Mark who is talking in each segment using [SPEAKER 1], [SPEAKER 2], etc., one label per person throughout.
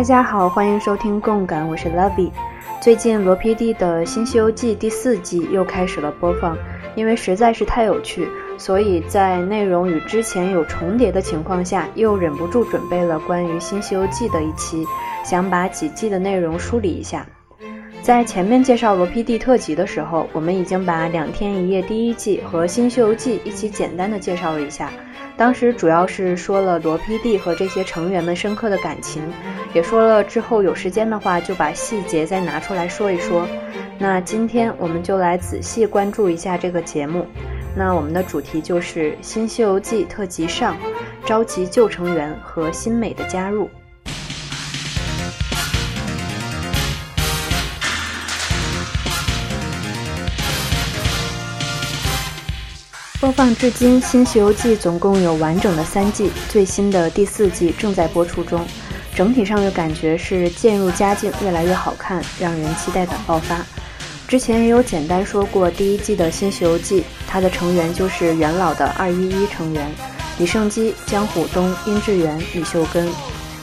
[SPEAKER 1] 大家好，欢迎收听共感，我是 Lovey。最近罗 PD 的新《西游记》第四季又开始了播放，因为实在是太有趣，所以在内容与之前有重叠的情况下，又忍不住准备了关于新《西游记》的一期，想把几季的内容梳理一下。在前面介绍罗 PD 特辑的时候，我们已经把《两天一夜》第一季和《新西游记》一起简单的介绍了一下。当时主要是说了罗 PD 和这些成员们深刻的感情，也说了之后有时间的话就把细节再拿出来说一说。那今天我们就来仔细关注一下这个节目。那我们的主题就是《新西游记》特辑上，召集旧成员和新美的加入。播放至今，《新西游记》总共有完整的三季，最新的第四季正在播出中。整体上的感觉是渐入佳境，越来越好看，让人期待感爆发。之前也有简单说过，第一季的《新西游记》，它的成员就是元老的二一一成员：李胜基、江虎东、殷志源、李秀根。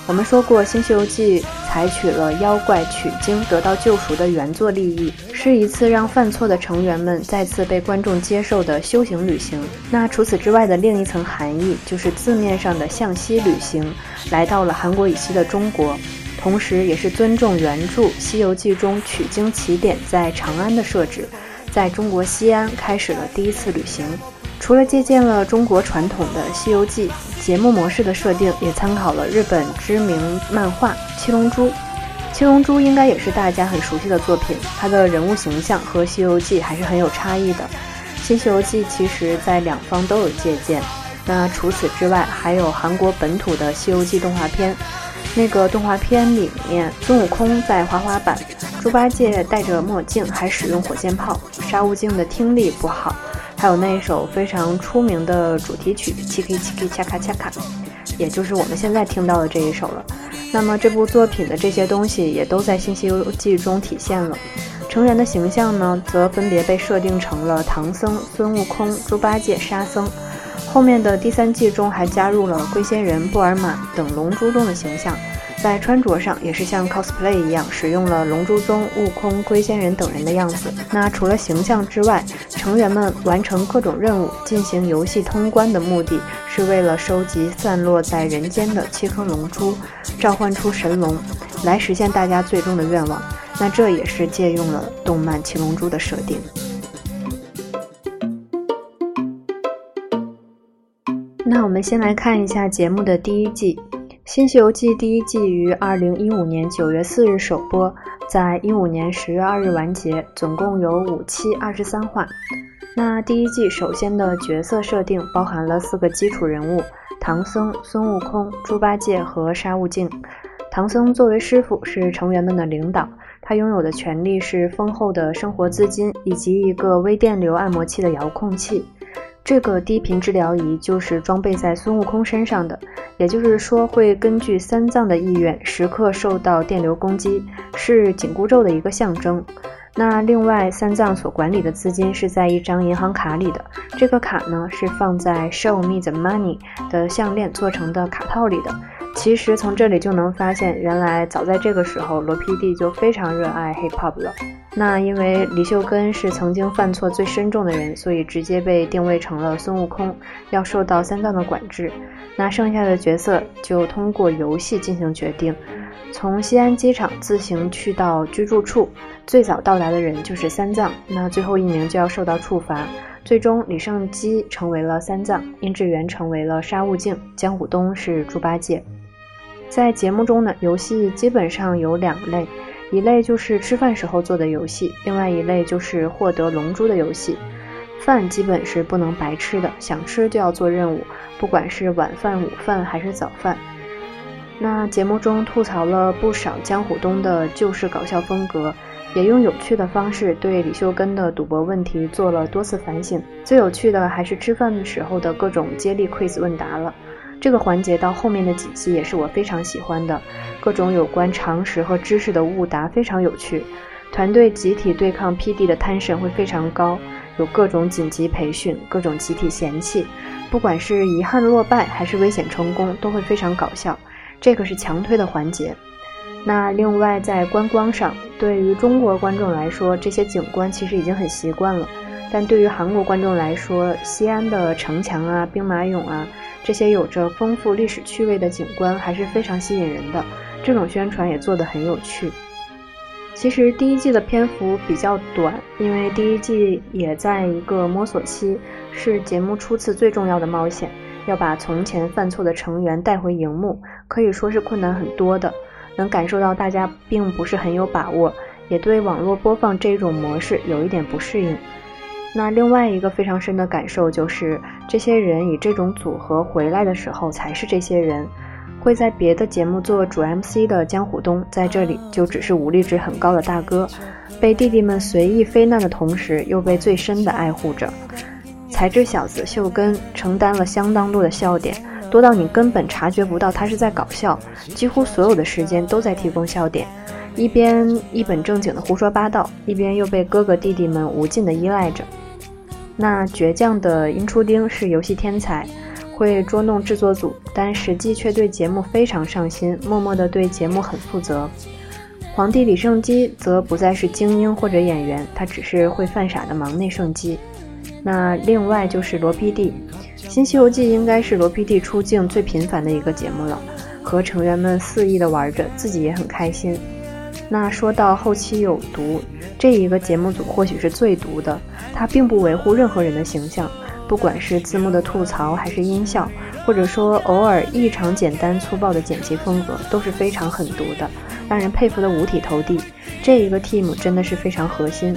[SPEAKER 1] 我们说过，《新西游记》采取了妖怪取经得到救赎的原作利益，是一次让犯错的成员们再次被观众接受的修行旅行。那除此之外的另一层含义，就是字面上的向西旅行，来到了韩国以西的中国，同时也是尊重原著《西游记》中取经起点在长安的设置，在中国西安开始了第一次旅行。除了借鉴了中国传统的《西游记》节目模式的设定，也参考了日本知名漫画《七龙珠》。《七龙珠》应该也是大家很熟悉的作品，它的人物形象和《西游记》还是很有差异的。《新西游记》其实在两方都有借鉴。那除此之外，还有韩国本土的《西游记》动画片。那个动画片里面，孙悟空在滑滑板，猪八戒戴着墨镜还使用火箭炮，沙悟净的听力不好。还有那一首非常出名的主题曲《七 K 七 K 恰卡恰卡》，也就是我们现在听到的这一首了。那么这部作品的这些东西也都在《新西游记》中体现了。成员的形象呢，则分别被设定成了唐僧、孙悟空、猪八戒、沙僧。后面的第三季中还加入了龟仙人、布尔玛等龙珠中的形象。在穿着上也是像 cosplay 一样，使用了龙珠中悟空、龟仙人等人的样子。那除了形象之外，成员们完成各种任务、进行游戏通关的目的是为了收集散落在人间的七颗龙珠，召唤出神龙，来实现大家最终的愿望。那这也是借用了动漫《七龙珠》的设定。那我们先来看一下节目的第一季。《新西游记》第一季于二零一五年九月四日首播，在一五年十月二日完结，总共有五期二十三话。那第一季首先的角色设定包含了四个基础人物：唐僧、孙悟空、猪八戒和沙悟净。唐僧作为师傅，是成员们的领导，他拥有的权利是丰厚的生活资金以及一个微电流按摩器的遥控器。这个低频治疗仪就是装备在孙悟空身上的，也就是说会根据三藏的意愿时刻受到电流攻击，是紧箍咒的一个象征。那另外，三藏所管理的资金是在一张银行卡里的，这个卡呢是放在 Show Me the Money 的项链做成的卡套里的。其实从这里就能发现，原来早在这个时候，罗 PD 就非常热爱 Hip Hop 了。那因为李秀根是曾经犯错最深重的人，所以直接被定位成了孙悟空，要受到三藏的管制。那剩下的角色就通过游戏进行决定。从西安机场自行去到居住处，最早到达的人就是三藏，那最后一名就要受到处罚。最终，李胜基成为了三藏，殷志源成为了沙悟净，江虎东是猪八戒。在节目中呢，游戏基本上有两类，一类就是吃饭时候做的游戏，另外一类就是获得龙珠的游戏。饭基本是不能白吃的，想吃就要做任务，不管是晚饭、午饭还是早饭。那节目中吐槽了不少江虎东的旧式搞笑风格，也用有趣的方式对李秀根的赌博问题做了多次反省。最有趣的还是吃饭时候的各种接力 quiz 问答了。这个环节到后面的几期也是我非常喜欢的，各种有关常识和知识的误答非常有趣。团队集体对抗 PD 的 tension 会非常高，有各种紧急培训，各种集体嫌弃，不管是遗憾落败还是危险成功，都会非常搞笑。这个是强推的环节。那另外在观光上，对于中国观众来说，这些景观其实已经很习惯了；但对于韩国观众来说，西安的城墙啊、兵马俑啊这些有着丰富历史趣味的景观还是非常吸引人的。这种宣传也做得很有趣。其实第一季的篇幅比较短，因为第一季也在一个摸索期，是节目初次最重要的冒险，要把从前犯错的成员带回荧幕，可以说是困难很多的。能感受到大家并不是很有把握，也对网络播放这种模式有一点不适应。那另外一个非常深的感受就是，这些人以这种组合回来的时候，才是这些人。会在别的节目做主 MC 的江虎东，在这里就只是武力值很高的大哥，被弟弟们随意非难的同时，又被最深的爱护着。才智小子秀根承担了相当多的笑点，多到你根本察觉不到他是在搞笑，几乎所有的时间都在提供笑点，一边一本正经的胡说八道，一边又被哥哥弟弟们无尽的依赖着。那倔强的殷初丁是游戏天才。会捉弄制作组，但实际却对节目非常上心，默默地对节目很负责。皇帝李胜基则不再是精英或者演员，他只是会犯傻的忙内胜基。那另外就是罗 PD，《新西游记》应该是罗 PD 出镜最频繁的一个节目了，和成员们肆意的玩着，自己也很开心。那说到后期有毒，这一个节目组或许是最毒的，他并不维护任何人的形象。不管是字幕的吐槽，还是音效，或者说偶尔异常简单粗暴的剪辑风格，都是非常狠毒的，让人佩服的五体投地。这一个 team 真的是非常核心。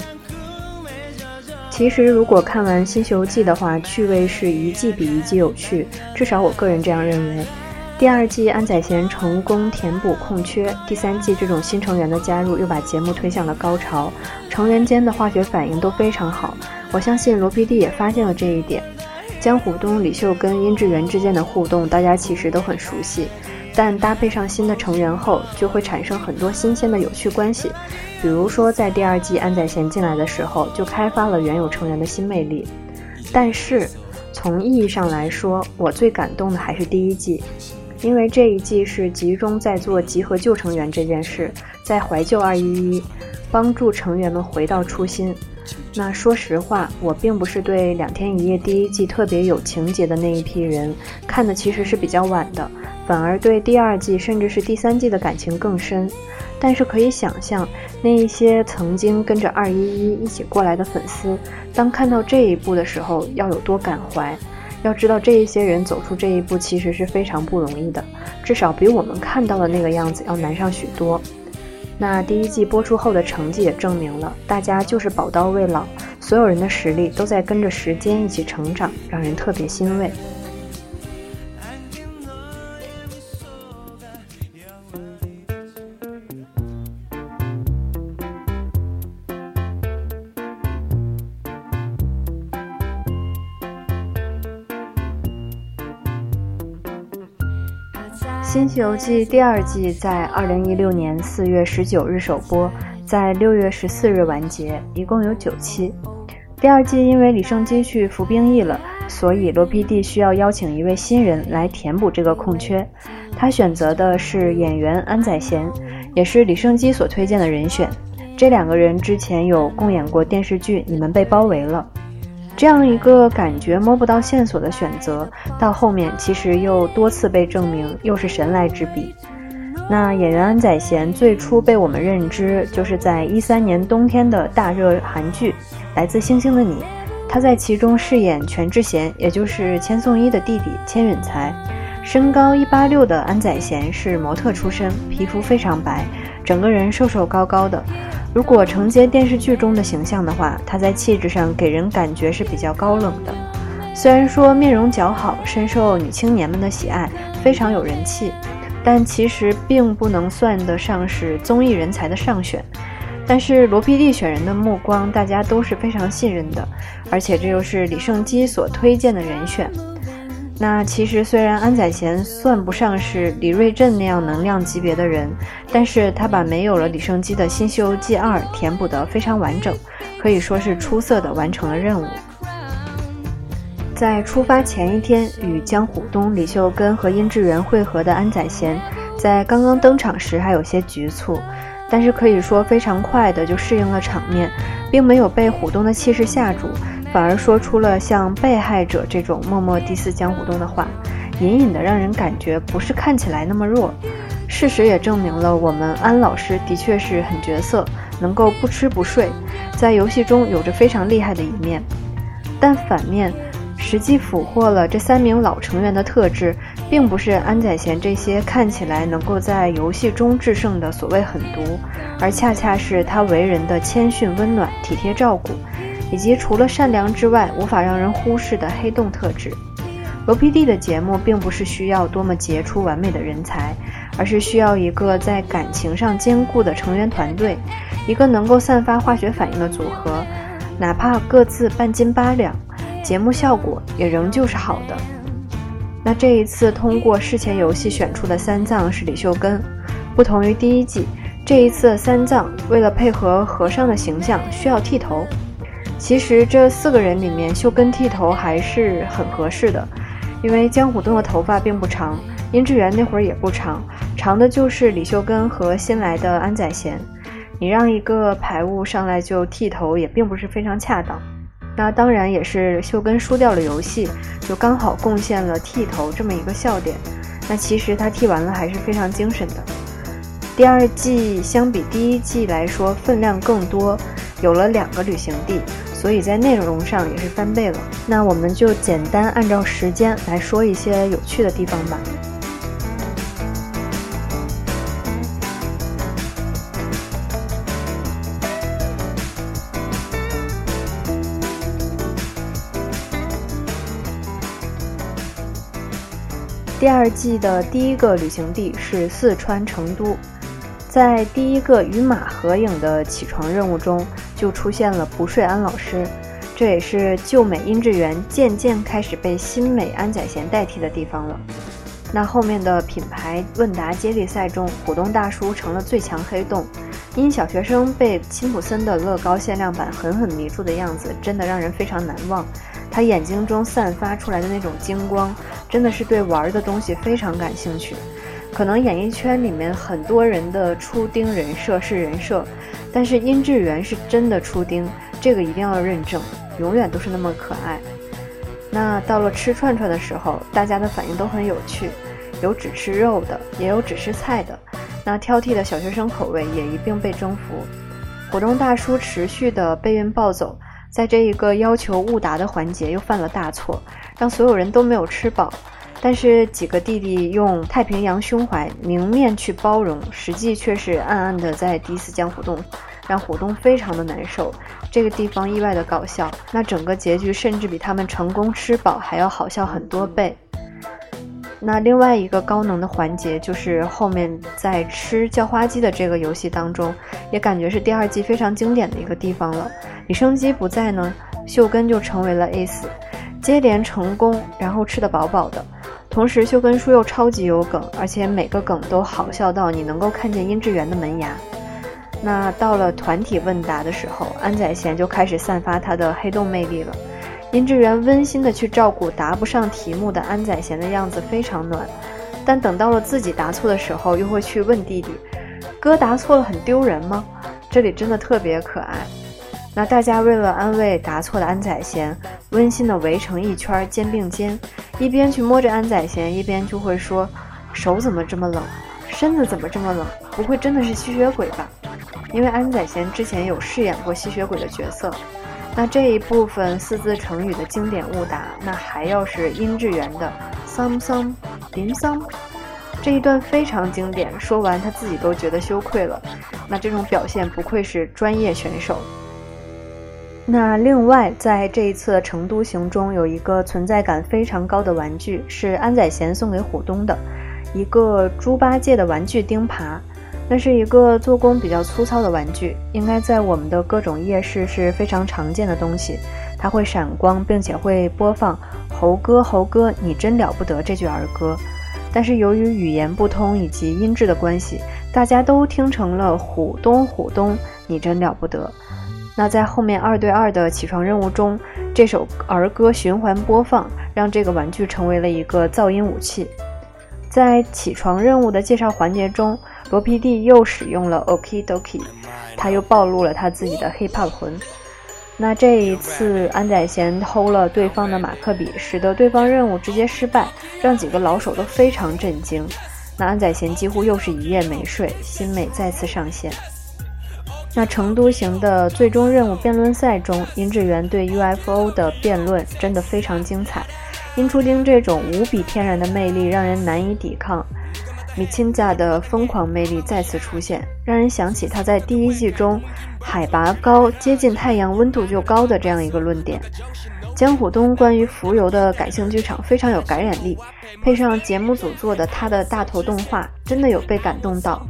[SPEAKER 1] 其实，如果看完《新西游记》的话，趣味是一季比一季有趣，至少我个人这样认为。第二季安宰贤成功填补空缺，第三季这种新成员的加入又把节目推向了高潮，成员间的化学反应都非常好。我相信罗 PD 也发现了这一点。江虎东、李秀根、殷志源之间的互动，大家其实都很熟悉，但搭配上新的成员后，就会产生很多新鲜的有趣关系。比如说，在第二季安宰贤进来的时候，就开发了原有成员的新魅力。但是，从意义上来说，我最感动的还是第一季，因为这一季是集中在做集合旧成员这件事，在怀旧二一一，帮助成员们回到初心。那说实话，我并不是对《两天一夜》第一季特别有情节的那一批人，看的其实是比较晚的，反而对第二季甚至是第三季的感情更深。但是可以想象，那一些曾经跟着二一一一起过来的粉丝，当看到这一步的时候，要有多感怀。要知道，这一些人走出这一步其实是非常不容易的，至少比我们看到的那个样子要难上许多。那第一季播出后的成绩也证明了，大家就是宝刀未老，所有人的实力都在跟着时间一起成长，让人特别欣慰。《新西游记》第二季在二零一六年四月十九日首播，在六月十四日完结，一共有九期。第二季因为李胜基去服兵役了，所以罗 PD 需要邀请一位新人来填补这个空缺。他选择的是演员安宰贤，也是李胜基所推荐的人选。这两个人之前有共演过电视剧《你们被包围了》。这样一个感觉摸不到线索的选择，到后面其实又多次被证明又是神来之笔。那演员安宰贤最初被我们认知，就是在一三年冬天的大热韩剧《来自星星的你》，他在其中饰演全智贤，也就是千颂伊的弟弟千允才。身高一八六的安宰贤是模特出身，皮肤非常白，整个人瘦瘦高高的。如果承接电视剧中的形象的话，他在气质上给人感觉是比较高冷的。虽然说面容姣好，深受女青年们的喜爱，非常有人气，但其实并不能算得上是综艺人才的上选。但是罗 PD 选人的目光，大家都是非常信任的，而且这又是李胜基所推荐的人选。那其实虽然安宰贤算不上是李瑞镇那样能量级别的人，但是他把没有了李胜基的《新西游记二》填补得非常完整，可以说是出色的完成了任务。在出发前一天与江虎东、李秀根和殷志源会合的安宰贤，在刚刚登场时还有些局促，但是可以说非常快的就适应了场面，并没有被虎东的气势吓住，反而说出了像被害者这种默默第四江湖中的话，隐隐的让人感觉不是看起来那么弱。事实也证明了，我们安老师的确是很角色，能够不吃不睡，在游戏中有着非常厉害的一面。但反面，实际俘获了这三名老成员的特质，并不是安宰贤这些看起来能够在游戏中制胜的所谓狠毒，而恰恰是他为人的谦逊、温暖、体贴照顾，以及除了善良之外无法让人忽视的黑洞特质。罗 PD 的节目并不是需要多么杰出完美的人才。而是需要一个在感情上坚固的成员团队，一个能够散发化学反应的组合，哪怕各自半斤八两，节目效果也仍旧是好的。那这一次通过事前游戏选出的三藏是李秀根，不同于第一季，这一次三藏为了配合和尚的形象需要剃头。其实这四个人里面，秀根剃头还是很合适的，因为江虎东的头发并不长，殷志源那会儿也不长。长的就是李秀根和新来的安宰贤，你让一个排雾上来就剃头，也并不是非常恰当。那当然也是秀根输掉了游戏，就刚好贡献了剃头这么一个笑点。那其实他剃完了还是非常精神的。第二季相比第一季来说分量更多，有了两个旅行地，所以在内容上也是翻倍了。那我们就简单按照时间来说一些有趣的地方吧。第二季的第一个旅行地是四川成都，在第一个与马合影的起床任务中，就出现了不睡安老师，这也是旧美殷志源渐渐开始被新美安宰贤代替的地方了。那后面的品牌问答接力赛中，虎东大叔成了最强黑洞，因小学生被辛普森的乐高限量版狠狠迷住的样子，真的让人非常难忘。他眼睛中散发出来的那种金光，真的是对玩的东西非常感兴趣。可能演艺圈里面很多人的初丁人设是人设，但是殷志源是真的初丁，这个一定要认证，永远都是那么可爱。那到了吃串串的时候，大家的反应都很有趣，有只吃肉的，也有只吃菜的。那挑剔的小学生口味也一并被征服。股东大叔持续的备孕暴走。在这一个要求误答的环节又犯了大错，让所有人都没有吃饱。但是几个弟弟用太平洋胸怀明面去包容，实际却是暗暗的在第四江虎洞，让虎洞非常的难受。这个地方意外的搞笑，那整个结局甚至比他们成功吃饱还要好笑很多倍。那另外一个高能的环节，就是后面在吃叫花鸡的这个游戏当中，也感觉是第二季非常经典的一个地方了。李生基不在呢，秀根就成为了 ace，接连成功，然后吃得饱饱的。同时，秀根叔又超级有梗，而且每个梗都好笑到你能够看见殷志源的门牙。那到了团体问答的时候，安宰贤就开始散发他的黑洞魅力了。殷志源温馨的去照顾答不上题目的安宰贤的样子非常暖，但等到了自己答错的时候，又会去问弟弟：“哥答错了很丢人吗？”这里真的特别可爱。那大家为了安慰答错的安宰贤，温馨的围成一圈肩并肩，一边去摸着安宰贤，一边就会说：“手怎么这么冷？身子怎么这么冷？不会真的是吸血鬼吧？”因为安宰贤之前有饰演过吸血鬼的角色。那这一部分四字成语的经典误答，那还要是殷志源的 “some some 林 some”，这一段非常经典，说完他自己都觉得羞愧了。那这种表现不愧是专业选手。那另外，在这一次的成都行中，有一个存在感非常高的玩具，是安宰贤送给虎东的一个猪八戒的玩具钉耙。那是一个做工比较粗糙的玩具，应该在我们的各种夜市是非常常见的东西。它会闪光，并且会播放“猴哥，猴哥，你真了不得”这句儿歌。但是由于语言不通以及音质的关系，大家都听成了“虎东，虎东，你真了不得”。那在后面二对二的起床任务中，这首儿歌循环播放，让这个玩具成为了一个噪音武器。在起床任务的介绍环节中，罗 PD 又使用了 OK DOKI，他又暴露了他自己的 Hip Hop 魂。那这一次，安宰贤偷了对方的马克笔，使得对方任务直接失败，让几个老手都非常震惊。那安宰贤几乎又是一夜没睡，新美再次上线。那成都行的最终任务辩论赛中，殷志源对 UFO 的辩论真的非常精彩。殷初丁这种无比天然的魅力让人难以抵抗。米亲家的疯狂魅力再次出现，让人想起他在第一季中海拔高、接近太阳温度就高的这样一个论点。江虎东关于浮游的感性剧场非常有感染力，配上节目组做的他的大头动画，真的有被感动到。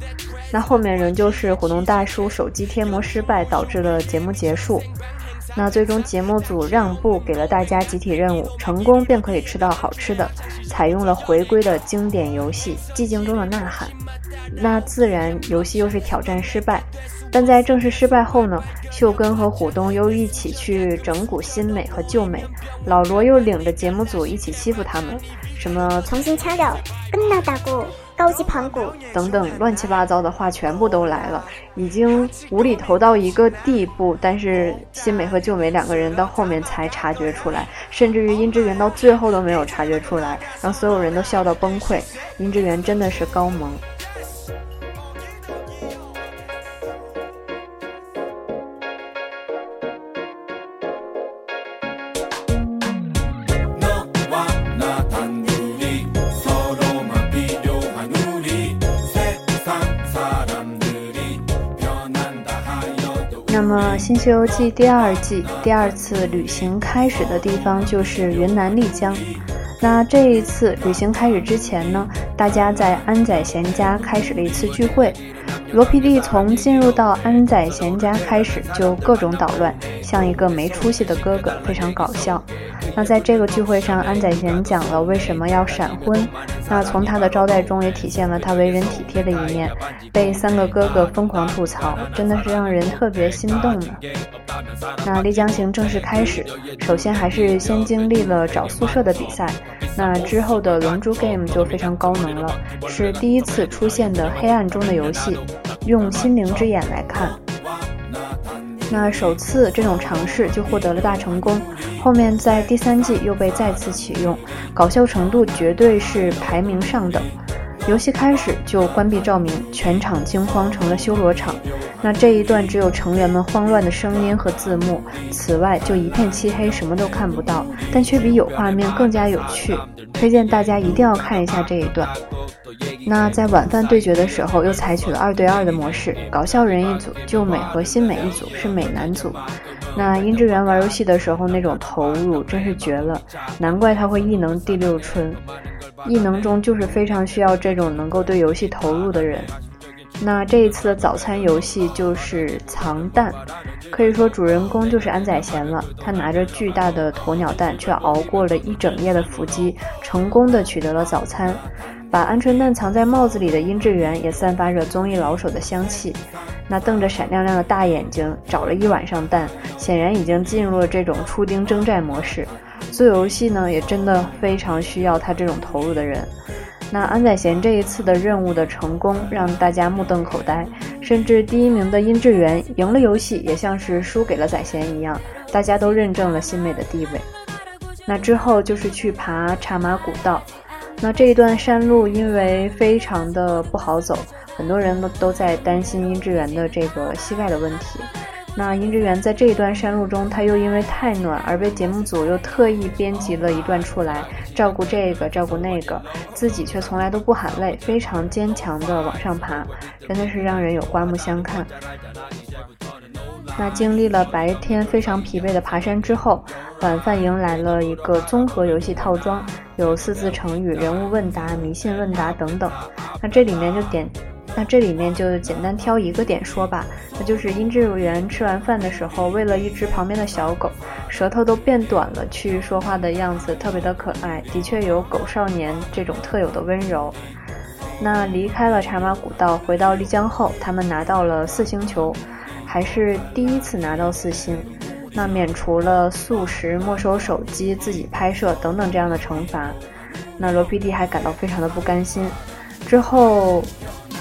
[SPEAKER 1] 那后面仍旧是虎东大叔手机贴膜失败导致了节目结束。那最终节目组让步，给了大家集体任务，成功便可以吃到好吃的，采用了回归的经典游戏《寂静中的呐喊》。那自然游戏又是挑战失败，但在正式失败后呢？秀根和虎东又一起去整蛊新美和旧美，老罗又领着节目组一起欺负他们，什么
[SPEAKER 2] 重新掐掉，跟那打鼓。高级盘古
[SPEAKER 1] 等等乱七八糟的话全部都来了，已经无厘头到一个地步。但是新美和旧美两个人到后面才察觉出来，甚至于殷志源到最后都没有察觉出来，让所有人都笑到崩溃。殷志源真的是高萌。那么《新西游记》第二季第二次旅行开始的地方就是云南丽江。那这一次旅行开始之前呢，大家在安宰贤家开始了一次聚会。罗 PD 从进入到安宰贤家开始就各种捣乱，像一个没出息的哥哥，非常搞笑。那在这个聚会上，安宰贤讲了为什么要闪婚。那从他的招待中也体现了他为人体贴的一面，被三个哥哥疯狂吐槽，真的是让人特别心动呢。那丽江行正式开始，首先还是先经历了找宿舍的比赛，那之后的龙珠 game 就非常高能了，是第一次出现的黑暗中的游戏，用心灵之眼来看。那首次这种尝试就获得了大成功，后面在第三季又被再次启用，搞笑程度绝对是排名上等。游戏开始就关闭照明，全场惊慌成了修罗场。那这一段只有成员们慌乱的声音和字幕，此外就一片漆黑，什么都看不到，但却比有画面更加有趣。推荐大家一定要看一下这一段。那在晚饭对决的时候，又采取了二对二的模式，搞笑人一组，旧美和新美一组是美男组。那殷志源玩游戏的时候那种投入真是绝了，难怪他会异能第六春。异能中就是非常需要这种能够对游戏投入的人。那这一次的早餐游戏就是藏蛋，可以说主人公就是安宰贤了。他拿着巨大的鸵鸟蛋，却熬过了一整夜的伏击，成功的取得了早餐。把鹌鹑蛋藏在帽子里的殷志源也散发着综艺老手的香气，那瞪着闪亮亮的大眼睛找了一晚上蛋，显然已经进入了这种出丁征战模式。做游戏呢，也真的非常需要他这种投入的人。那安宰贤这一次的任务的成功让大家目瞪口呆，甚至第一名的殷志源赢了游戏，也像是输给了宰贤一样，大家都认证了新美的地位。那之后就是去爬茶马古道。那这一段山路因为非常的不好走，很多人都都在担心殷志源的这个膝盖的问题。那殷志源在这一段山路中，他又因为太暖而被节目组又特意编辑了一段出来，照顾这个照顾那个，自己却从来都不喊累，非常坚强的往上爬，真的是让人有刮目相看。那经历了白天非常疲惫的爬山之后，晚饭迎来了一个综合游戏套装，有四字成语、人物问答、迷信问答等等。那这里面就点，那这里面就简单挑一个点说吧，那就是殷志源吃完饭的时候，为了一只旁边的小狗，舌头都变短了，去说话的样子特别的可爱，的确有狗少年这种特有的温柔。那离开了茶马古道，回到丽江后，他们拿到了四星球。还是第一次拿到四星，那免除了素食、没收手机、自己拍摄等等这样的惩罚。那罗 PD 还感到非常的不甘心。之后，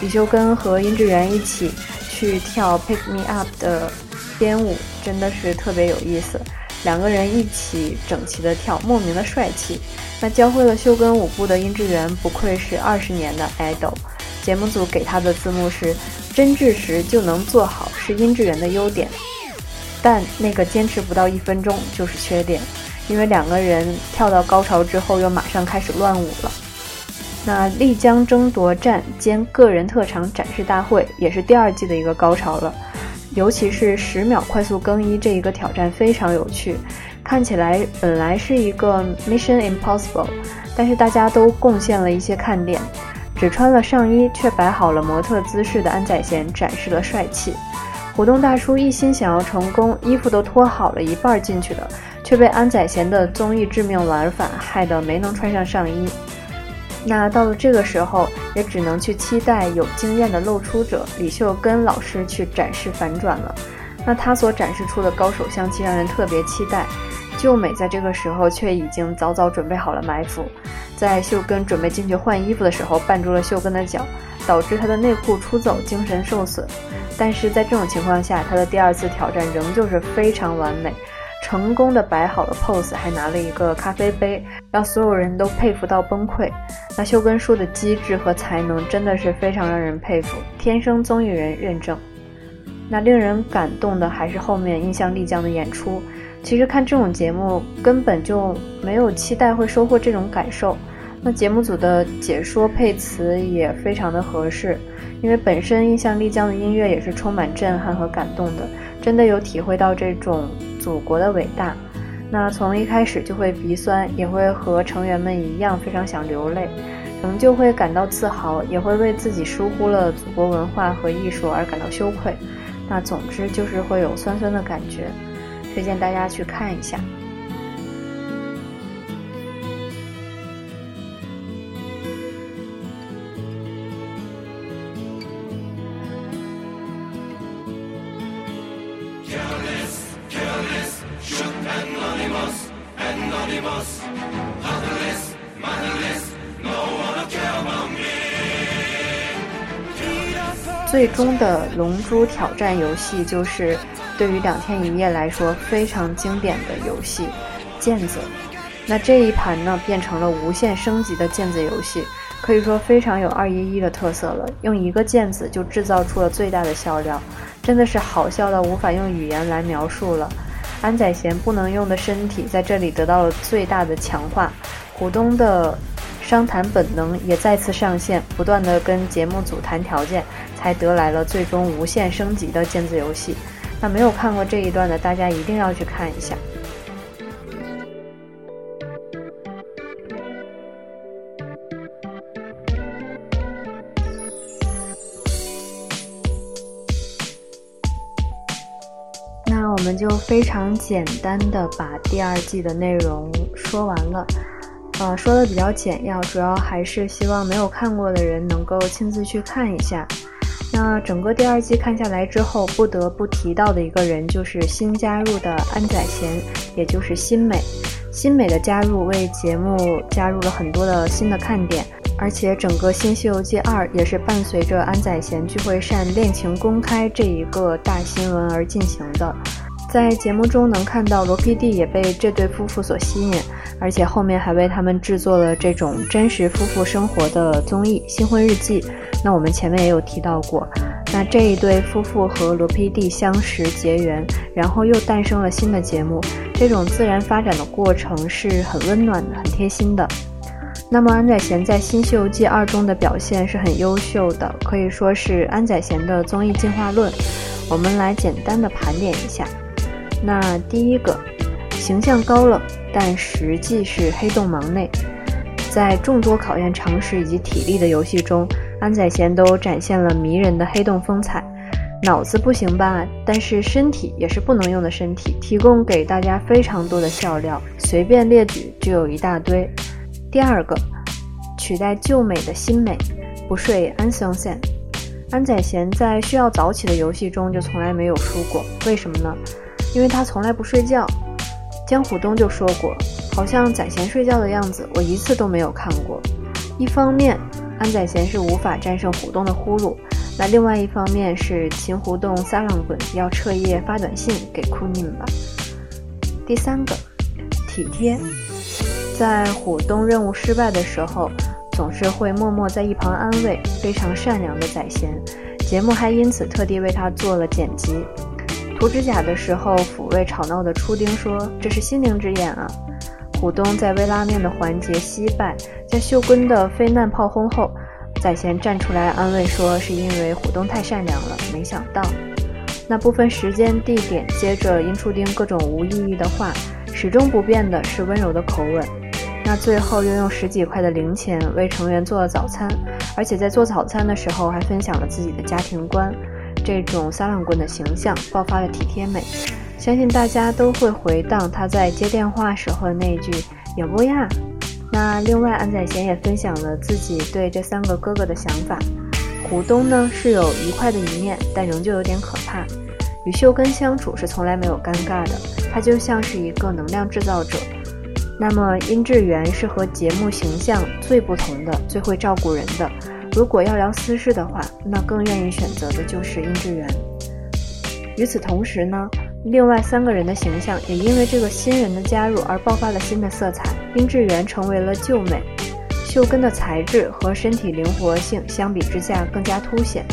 [SPEAKER 1] 李秀根和殷志源一起去跳《Pick Me Up》的编舞，真的是特别有意思。两个人一起整齐的跳，莫名的帅气。那教会了秀根舞步的殷志源，不愧是二十年的 idol。节目组给他的字幕是：真挚时就能做好，是殷志源的优点。但那个坚持不到一分钟就是缺点，因为两个人跳到高潮之后，又马上开始乱舞了。那丽江争夺战兼个人特长展示大会，也是第二季的一个高潮了。尤其是十秒快速更衣这一个挑战非常有趣，看起来本来是一个 Mission Impossible，但是大家都贡献了一些看点。只穿了上衣却摆好了模特姿势的安宰贤展示了帅气。虎洞大叔一心想要成功，衣服都脱好了一半进去的，却被安宰贤的综艺致命玩法害得没能穿上上衣。那到了这个时候，也只能去期待有经验的露出者李秀根老师去展示反转了。那他所展示出的高手相气让人特别期待。秀美在这个时候却已经早早准备好了埋伏，在秀根准备进去换衣服的时候绊住了秀根的脚，导致他的内裤出走，精神受损。但是在这种情况下，他的第二次挑战仍旧是非常完美。成功的摆好了 pose，还拿了一个咖啡杯，让所有人都佩服到崩溃。那秀根叔的机智和才能真的是非常让人佩服，天生综艺人认证。那令人感动的还是后面印象丽江的演出。其实看这种节目根本就没有期待会收获这种感受。那节目组的解说配词也非常的合适，因为本身印象丽江的音乐也是充满震撼和感动的，真的有体会到这种。祖国的伟大，那从一开始就会鼻酸，也会和成员们一样非常想流泪，仍旧会感到自豪，也会为自己疏忽了祖国文化和艺术而感到羞愧。那总之就是会有酸酸的感觉，推荐大家去看一下。最终的龙珠挑战游戏就是对于两天一夜来说非常经典的游戏——毽子。那这一盘呢，变成了无限升级的毽子游戏，可以说非常有二一一的特色了。用一个毽子就制造出了最大的笑料，真的是好笑到无法用语言来描述了。安宰贤不能用的身体在这里得到了最大的强化，虎东的。商谈本能也再次上线，不断的跟节目组谈条件，才得来了最终无限升级的毽子游戏。那没有看过这一段的大家一定要去看一下。那我们就非常简单的把第二季的内容说完了。呃，说的比较简要，主要还是希望没有看过的人能够亲自去看一下。那整个第二季看下来之后，不得不提到的一个人就是新加入的安宰贤，也就是新美。新美的加入为节目加入了很多的新的看点，而且整个《新西游记二》也是伴随着安宰贤聚会善恋情公开这一个大新闻而进行的。在节目中能看到罗 PD 也被这对夫妇所吸引，而且后面还为他们制作了这种真实夫妇生活的综艺《新婚日记》。那我们前面也有提到过，那这一对夫妇和罗 PD 相识结缘，然后又诞生了新的节目，这种自然发展的过程是很温暖的、很贴心的。那么安宰贤在《新西游记二》中的表现是很优秀的，可以说是安宰贤的综艺进化论。我们来简单的盘点一下。那第一个，形象高冷，但实际是黑洞忙内。在众多考验常识以及体力的游戏中，安宰贤都展现了迷人的黑洞风采。脑子不行吧，但是身体也是不能用的身体，提供给大家非常多的笑料，随便列举就有一大堆。第二个，取代旧美的新美，不睡安松线。安宰贤在需要早起的游戏中就从来没有输过，为什么呢？因为他从来不睡觉，江虎东就说过，好像宰贤睡觉的样子，我一次都没有看过。一方面，安宰贤是无法战胜虎东的呼噜；那另外一方面是秦湖洞撒浪滚要彻夜发短信给库宁吧。第三个，体贴，在虎东任务失败的时候，总是会默默在一旁安慰，非常善良的宰贤。节目还因此特地为他做了剪辑。涂指甲的时候，抚慰吵闹的初丁说：“这是心灵之眼啊。”虎东在煨拉面的环节惜败，在秀根的飞难炮轰后，宰贤站出来安慰说：“是因为虎东太善良了。”没想到，那部分时间地点，接着殷初丁各种无意义的话，始终不变的是温柔的口吻。那最后又用十几块的零钱为成员做了早餐，而且在做早餐的时候还分享了自己的家庭观。这种撒浪棍的形象爆发了体贴美，相信大家都会回荡他在接电话时候的那句“有不呀”。那另外，安宰贤也分享了自己对这三个哥哥的想法。虎东呢是有愉快的一面，但仍旧有点可怕。与秀根相处是从来没有尴尬的，他就像是一个能量制造者。那么殷志源是和节目形象最不同的，最会照顾人的。如果要聊私事的话，那更愿意选择的就是殷志源。与此同时呢，另外三个人的形象也因为这个新人的加入而爆发了新的色彩。殷志源成为了旧美，秀根的才智和身体灵活性相比之下更加凸显。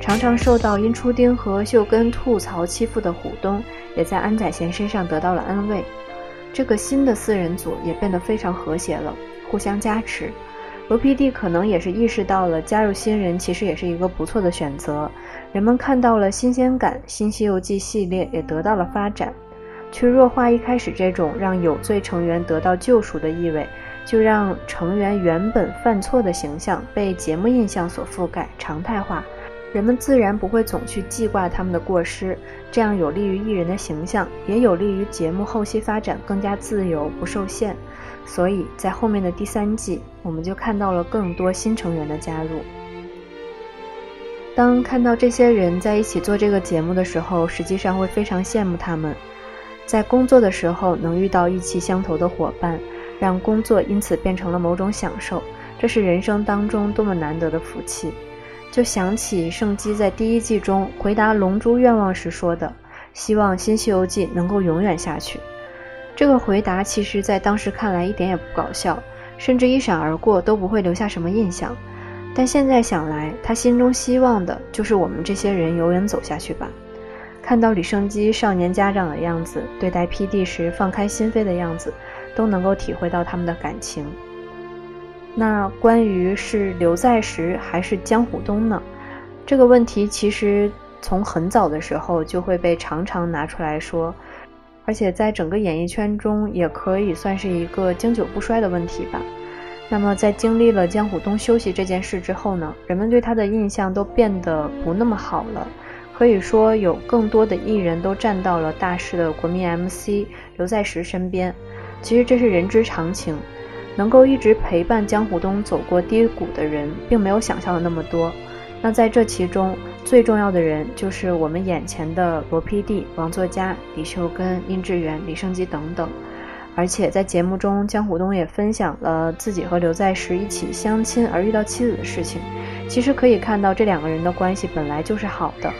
[SPEAKER 1] 常常受到殷初丁和秀根吐槽欺负的虎东，也在安宰贤身上得到了安慰。这个新的四人组也变得非常和谐了，互相加持。罗 PD 可能也是意识到了加入新人其实也是一个不错的选择，人们看到了新鲜感，新西游记系列也得到了发展。去弱化一开始这种让有罪成员得到救赎的意味，就让成员原本犯错的形象被节目印象所覆盖，常态化，人们自然不会总去记挂他们的过失，这样有利于艺人的形象，也有利于节目后期发展更加自由不受限。所以在后面的第三季，我们就看到了更多新成员的加入。当看到这些人在一起做这个节目的时候，实际上会非常羡慕他们，在工作的时候能遇到意气相投的伙伴，让工作因此变成了某种享受，这是人生当中多么难得的福气。就想起圣基在第一季中回答龙珠愿望时说的：“希望新西游记能够永远下去。”这个回答其实，在当时看来一点也不搞笑，甚至一闪而过都不会留下什么印象。但现在想来，他心中希望的就是我们这些人永远走下去吧。看到李胜基少年家长的样子，对待 PD 时放开心扉的样子，都能够体会到他们的感情。那关于是刘在石还是江虎东呢？这个问题其实从很早的时候就会被常常拿出来说。而且在整个演艺圈中，也可以算是一个经久不衰的问题吧。那么，在经历了江虎东休息这件事之后呢，人们对他的印象都变得不那么好了。可以说，有更多的艺人都站到了大势的国民 MC 刘在石身边。其实这是人之常情，能够一直陪伴江虎东走过低谷的人，并没有想象的那么多。那在这其中，最重要的人就是我们眼前的罗 PD、王作家、李秀根、殷志源、李胜基等等。而且在节目中，江虎东也分享了自己和刘在石一起相亲而遇到妻子的事情。其实可以看到，这两个人的关系本来就是好的。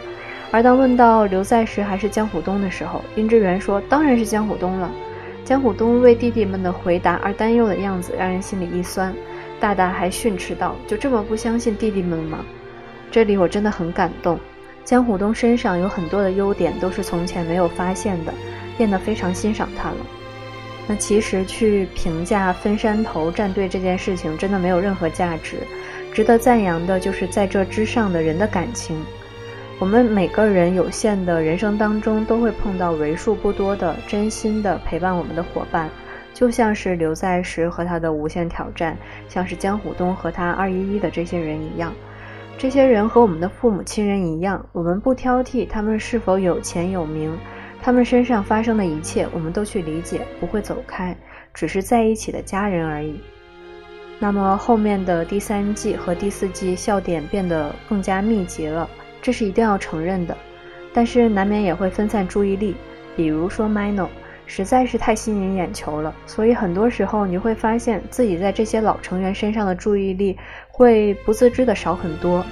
[SPEAKER 1] 而当问到刘在石还是江虎东的时候，殷志源说：“当然是江虎东了。”江虎东为弟弟们的回答而担忧的样子，让人心里一酸。大大还训斥道：“就这么不相信弟弟们吗？”这里我真的很感动，江虎东身上有很多的优点都是从前没有发现的，变得非常欣赏他了。那其实去评价分山头战队这件事情真的没有任何价值，值得赞扬的就是在这之上的人的感情。我们每个人有限的人生当中都会碰到为数不多的真心的陪伴我们的伙伴，就像是刘在石和他的无限挑战，像是江虎东和他二一一的这些人一样。这些人和我们的父母亲人一样，我们不挑剔他们是否有钱有名，他们身上发生的一切，我们都去理解，不会走开，只是在一起的家人而已。那么后面的第三季和第四季笑点变得更加密集了，这是一定要承认的，但是难免也会分散注意力。比如说 Mino，
[SPEAKER 3] 实在是太吸引眼球了。所以很多时候你会发现自己在这些老成员身上的注意力会不自知的少很多。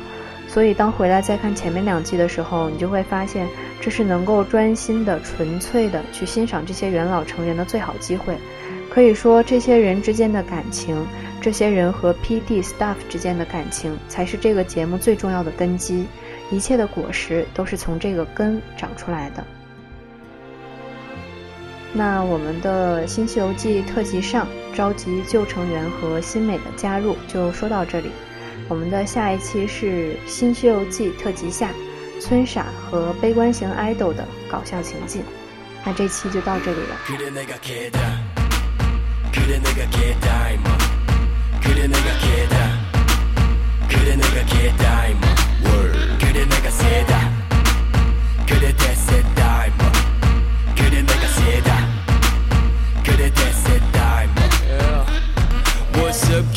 [SPEAKER 3] 所以当回来再看前面两季的时候，你就会发现这是能够专心的、纯粹的去欣赏这些元老成员的最好机会。可以说，这些人之间的感情，这些人和 P.D. staff 之间的感情，才是这个节目最重要的根基。一切的果实都是从这个根长出来的。那我们的新《西游记》特辑上召集旧成员和新美的加入，就说到这里。我们的下一期是《新西游记》特辑下，村傻和悲观型 idol 的搞笑情境。那这期就到这里了。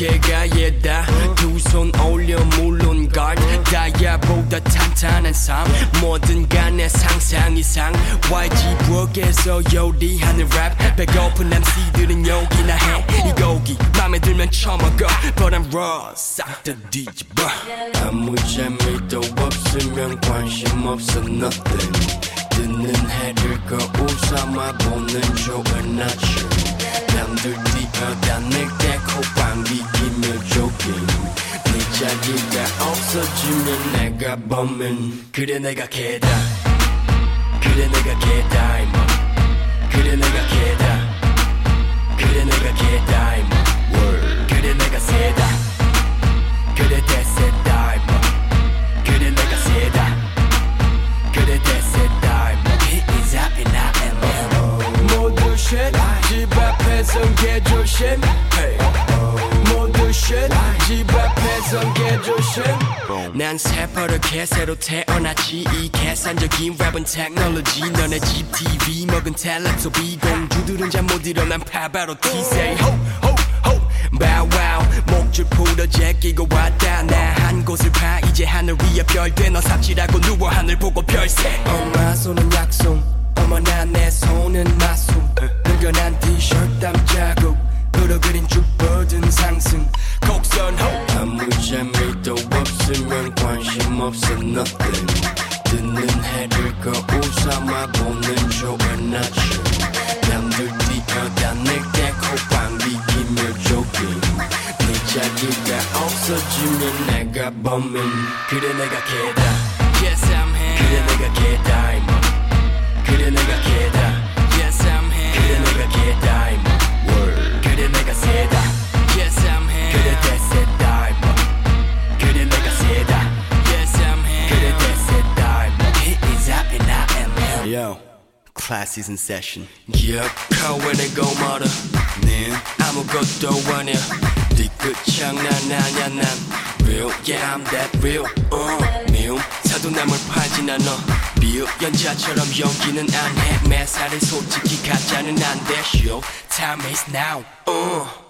[SPEAKER 3] Up 개가 얘다. 두 손 올려 물론 걸. 다야보다 탄탄한 삶. 뭐든 간에 상상 이상. YG 부엌에서 요리하는 랩 배고픈 MC들은 욕이나 해이 곡이 맘에 들면 처먹어. But I'm raw. 싹다 뒤집어. 아무 재미도 없으면 관심 없어. Nothing. 뜨는 해를 거울 삼아 보는 좋은 아침 남들 뛰어다 내게 코방귀 기며 조깅. 네 자리가 없어지면 내가 범인 그래 내가 개다. 그래 내가 테크놀로지 너네 집 TV 먹은 텔레 소비 공주들은 잠 못 일어난 파바로 ho bow wow. 목줄 풀어 제끼고 왔다. 나 한 곳을 봐. 이제 하늘 위에 별돼 너 삽질하고 누워 하늘 보고 별세 엄마 손은 약속 어머나 내 손은 마술 늘어난 티셔츠 땀 자국. 으러그린 쭉 뻗은 상승. 곡선 호 아무 재미도 없으면 관심 없어 nothing 거울 삼아 보는 좋은 아침 남들 뛰어다 내게 코방귀 기며 조깅 네 자리가 없어지면 내가 범인 그래 내가 개다 Yes I'm here 그래 내가 개다 임마 그래 내가 개다 Yes I'm here 그래 내가 개다 임마 Class is in session 기억하고 내고 말아 네 아무것도 아냐 뒤끝 장난 아냐 난 real yeah I'm that real uh, 미움 사도남을 팔진 않아 비읍 연자처럼 연기는 안해 매사를 솔직히 가짜는 안돼 show time is now uh.